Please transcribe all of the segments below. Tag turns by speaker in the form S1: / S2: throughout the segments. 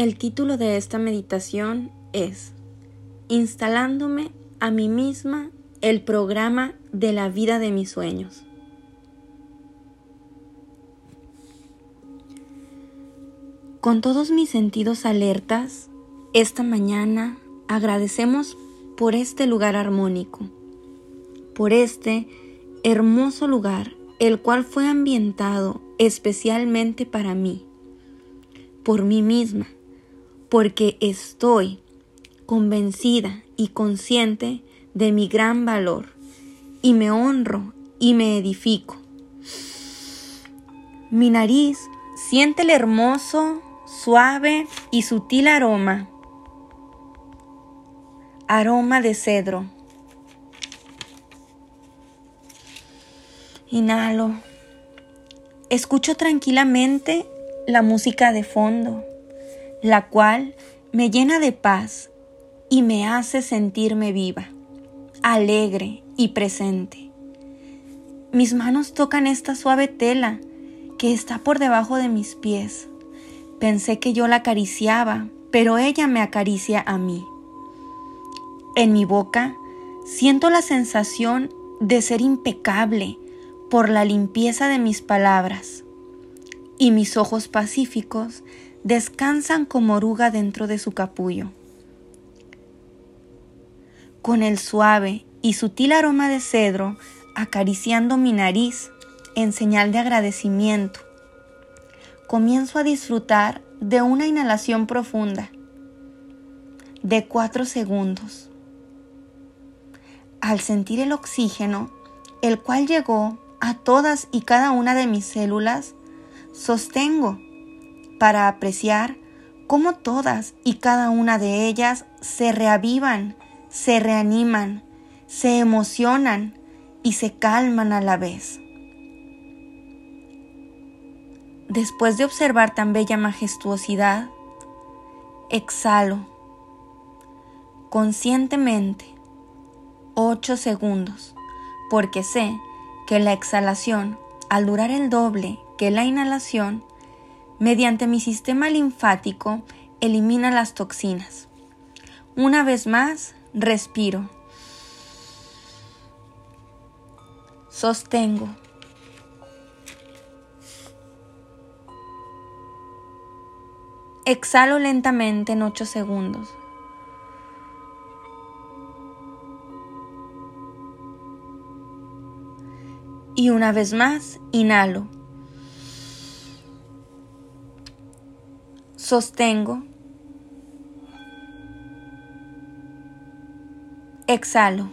S1: El título de esta meditación es Instalándome a mí misma el programa de la vida de mis sueños. Con todos mis sentidos alertas, esta mañana agradecemos por este lugar armónico, por este hermoso lugar, el cual fue ambientado especialmente para mí, por mí misma, porque estoy convencida y consciente de mi gran valor, y me honro y me edifico. Mi nariz siente el hermoso, suave y sutil aroma, aroma de cedro. Inhalo. Escucho tranquilamente la música de fondo, la cual me llena de paz y me hace sentirme viva, alegre y presente. Mis manos tocan esta suave tela que está por debajo de mis pies. Pensé que yo la acariciaba, pero ella me acaricia a mí. En mi boca siento la sensación de ser impecable por la limpieza de mis palabras, y mis ojos pacíficos descansan como oruga dentro de su capullo con el suave y sutil aroma de cedro acariciando mi nariz en señal de agradecimiento. Comienzo a disfrutar de una inhalación profunda de cuatro segundos. Al sentir el oxígeno, el cual llegó a todas y cada una de mis células, sostengo para apreciar cómo todas y cada una de ellas se reavivan se reaniman, se emocionan y se calman a la vez. Después de observar tan bella majestuosidad, exhalo conscientemente ocho segundos, porque sé que la exhalación, al durar el doble que la inhalación, mediante mi sistema linfático elimina las toxinas. Una vez más, Respiro. Sostengo. Exhalo lentamente en 8 segundos. Y una vez más, inhalo. Sostengo. Exhalo.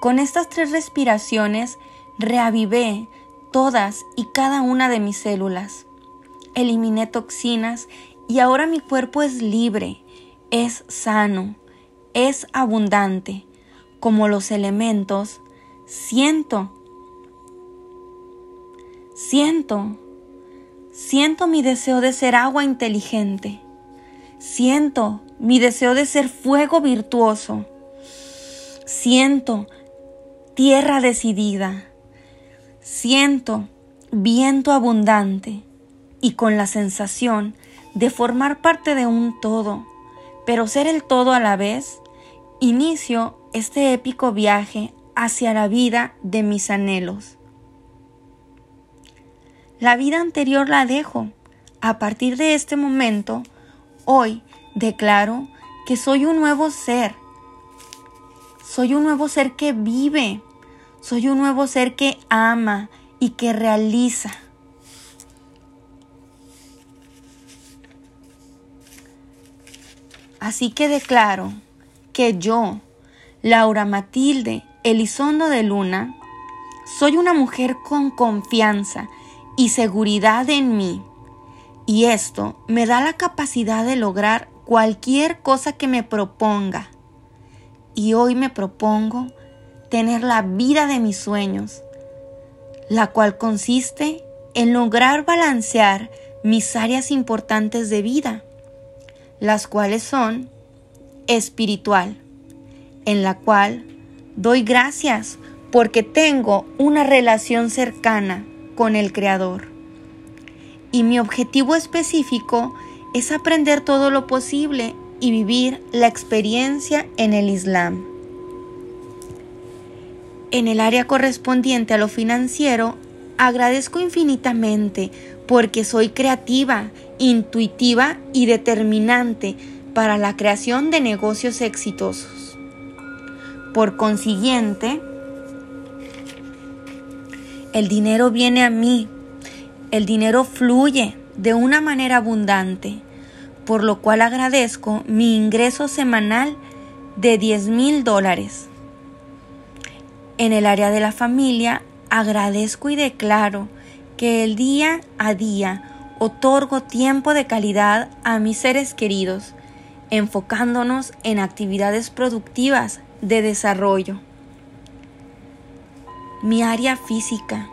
S1: Con estas tres respiraciones reavivé todas y cada una de mis células. Eliminé toxinas y ahora mi cuerpo es libre, es sano, es abundante. Como los elementos, siento, siento Siento mi deseo de ser agua inteligente. Siento mi deseo de ser fuego virtuoso. Siento tierra decidida. Siento viento abundante y con la sensación de formar parte de un todo, pero ser el todo a la vez, inicio este épico viaje hacia la vida de mis anhelos. La vida anterior la dejo. A partir de este momento, hoy declaro que soy un nuevo ser. Soy un nuevo ser que vive. Soy un nuevo ser que ama y que realiza. Así que declaro que yo, Laura Matilde Elizondo de Luna, soy una mujer con confianza y seguridad en mí. Y esto me da la capacidad de lograr cualquier cosa que me proponga. Y hoy me propongo tener la vida de mis sueños, la cual consiste en lograr balancear mis áreas importantes de vida, las cuales son espiritual, en la cual doy gracias porque tengo una relación cercana con el Creador. Y mi objetivo específico es aprender todo lo posible y vivir la experiencia en el Islam. En el área correspondiente a lo financiero, agradezco infinitamente porque soy creativa, intuitiva y determinante para la creación de negocios exitosos. Por consiguiente, el dinero viene a mí, el dinero fluye de una manera abundante, por lo cual agradezco mi ingreso semanal de 10 mil dólares. En el área de la familia, agradezco y declaro que el día a día otorgo tiempo de calidad a mis seres queridos, enfocándonos en actividades productivas de desarrollo. Mi área física.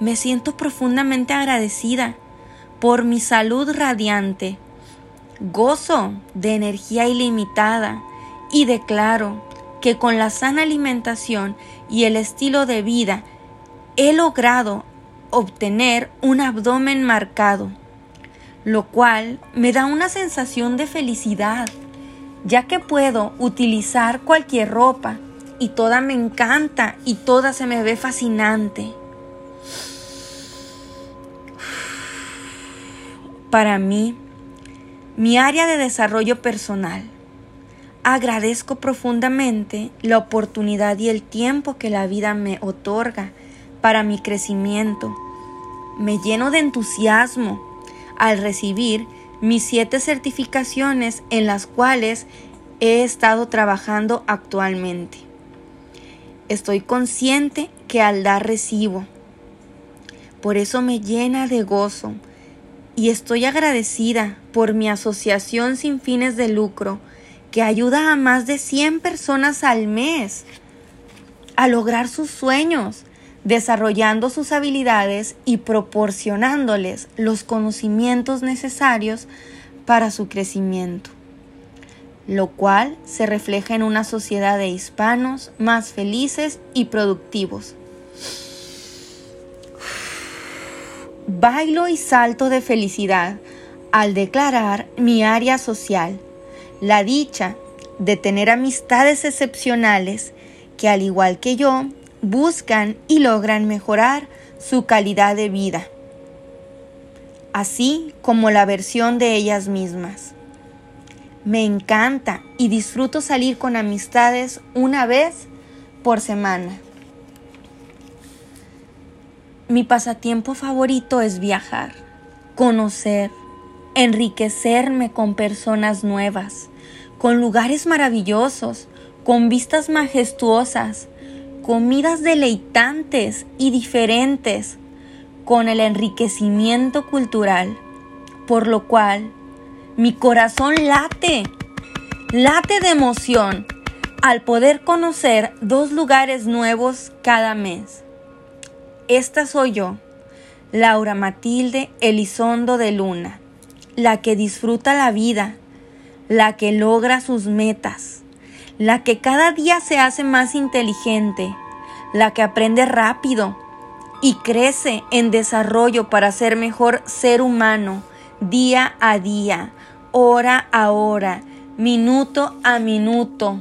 S1: Me siento profundamente agradecida por mi salud radiante, gozo de energía ilimitada y declaro que con la sana alimentación y el estilo de vida he logrado obtener un abdomen marcado, lo cual me da una sensación de felicidad, ya que puedo utilizar cualquier ropa y toda me encanta y toda se me ve fascinante. Para mí, mi área de desarrollo personal, agradezco profundamente la oportunidad y el tiempo que la vida me otorga para mi crecimiento. Me lleno de entusiasmo al recibir mis siete certificaciones en las cuales he estado trabajando actualmente. Estoy consciente que al dar recibo. Por eso me llena de gozo y estoy agradecida por mi asociación sin fines de lucro que ayuda a más de 100 personas al mes a lograr sus sueños, desarrollando sus habilidades y proporcionándoles los conocimientos necesarios para su crecimiento lo cual se refleja en una sociedad de hispanos más felices y productivos. Bailo y salto de felicidad al declarar mi área social, la dicha de tener amistades excepcionales que al igual que yo buscan y logran mejorar su calidad de vida, así como la versión de ellas mismas. Me encanta y disfruto salir con amistades una vez por semana. Mi pasatiempo favorito es viajar, conocer, enriquecerme con personas nuevas, con lugares maravillosos, con vistas majestuosas, comidas deleitantes y diferentes, con el enriquecimiento cultural, por lo cual mi corazón late, late de emoción al poder conocer dos lugares nuevos cada mes. Esta soy yo, Laura Matilde Elizondo de Luna, la que disfruta la vida, la que logra sus metas, la que cada día se hace más inteligente, la que aprende rápido y crece en desarrollo para ser mejor ser humano día a día, hora a hora, minuto a minuto,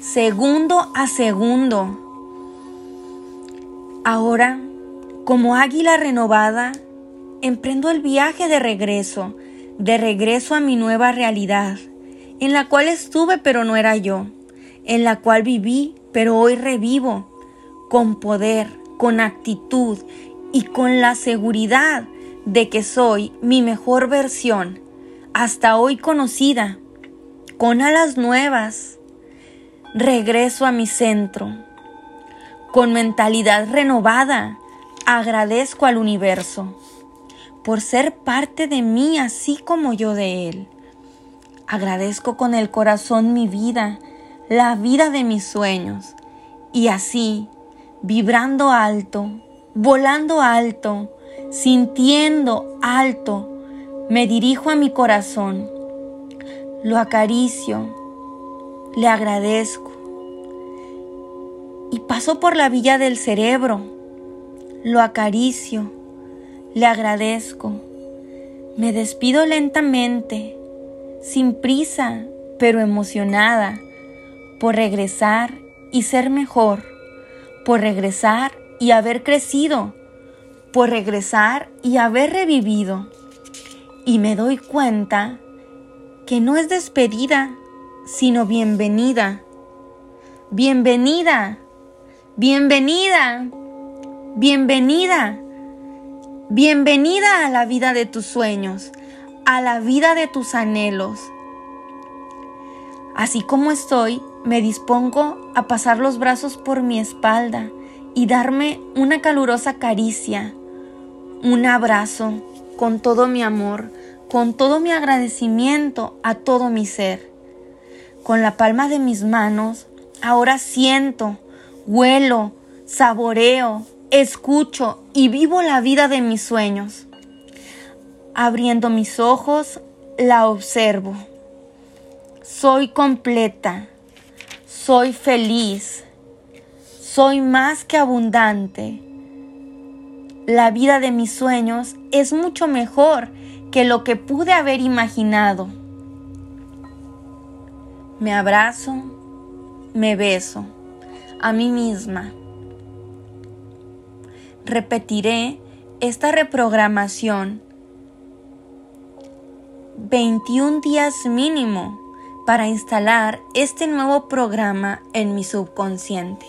S1: segundo a segundo. Ahora, como águila renovada, emprendo el viaje de regreso, de regreso a mi nueva realidad, en la cual estuve pero no era yo, en la cual viví pero hoy revivo, con poder, con actitud y con la seguridad de que soy mi mejor versión hasta hoy conocida, con alas nuevas, regreso a mi centro. Con mentalidad renovada, agradezco al universo por ser parte de mí así como yo de él. Agradezco con el corazón mi vida, la vida de mis sueños, y así, vibrando alto, volando alto, sintiendo alto, me dirijo a mi corazón, lo acaricio, le agradezco y paso por la villa del cerebro. Lo acaricio, le agradezco. Me despido lentamente, sin prisa, pero emocionada, por regresar y ser mejor, por regresar y haber crecido, por regresar y haber revivido. Y me doy cuenta que no es despedida, sino bienvenida. Bienvenida, bienvenida, bienvenida, bienvenida a la vida de tus sueños, a la vida de tus anhelos. Así como estoy, me dispongo a pasar los brazos por mi espalda y darme una calurosa caricia, un abrazo con todo mi amor, con todo mi agradecimiento a todo mi ser. Con la palma de mis manos, ahora siento, huelo, saboreo, escucho y vivo la vida de mis sueños. Abriendo mis ojos, la observo. Soy completa, soy feliz, soy más que abundante. La vida de mis sueños es mucho mejor que lo que pude haber imaginado. Me abrazo, me beso a mí misma. Repetiré esta reprogramación 21 días mínimo para instalar este nuevo programa en mi subconsciente.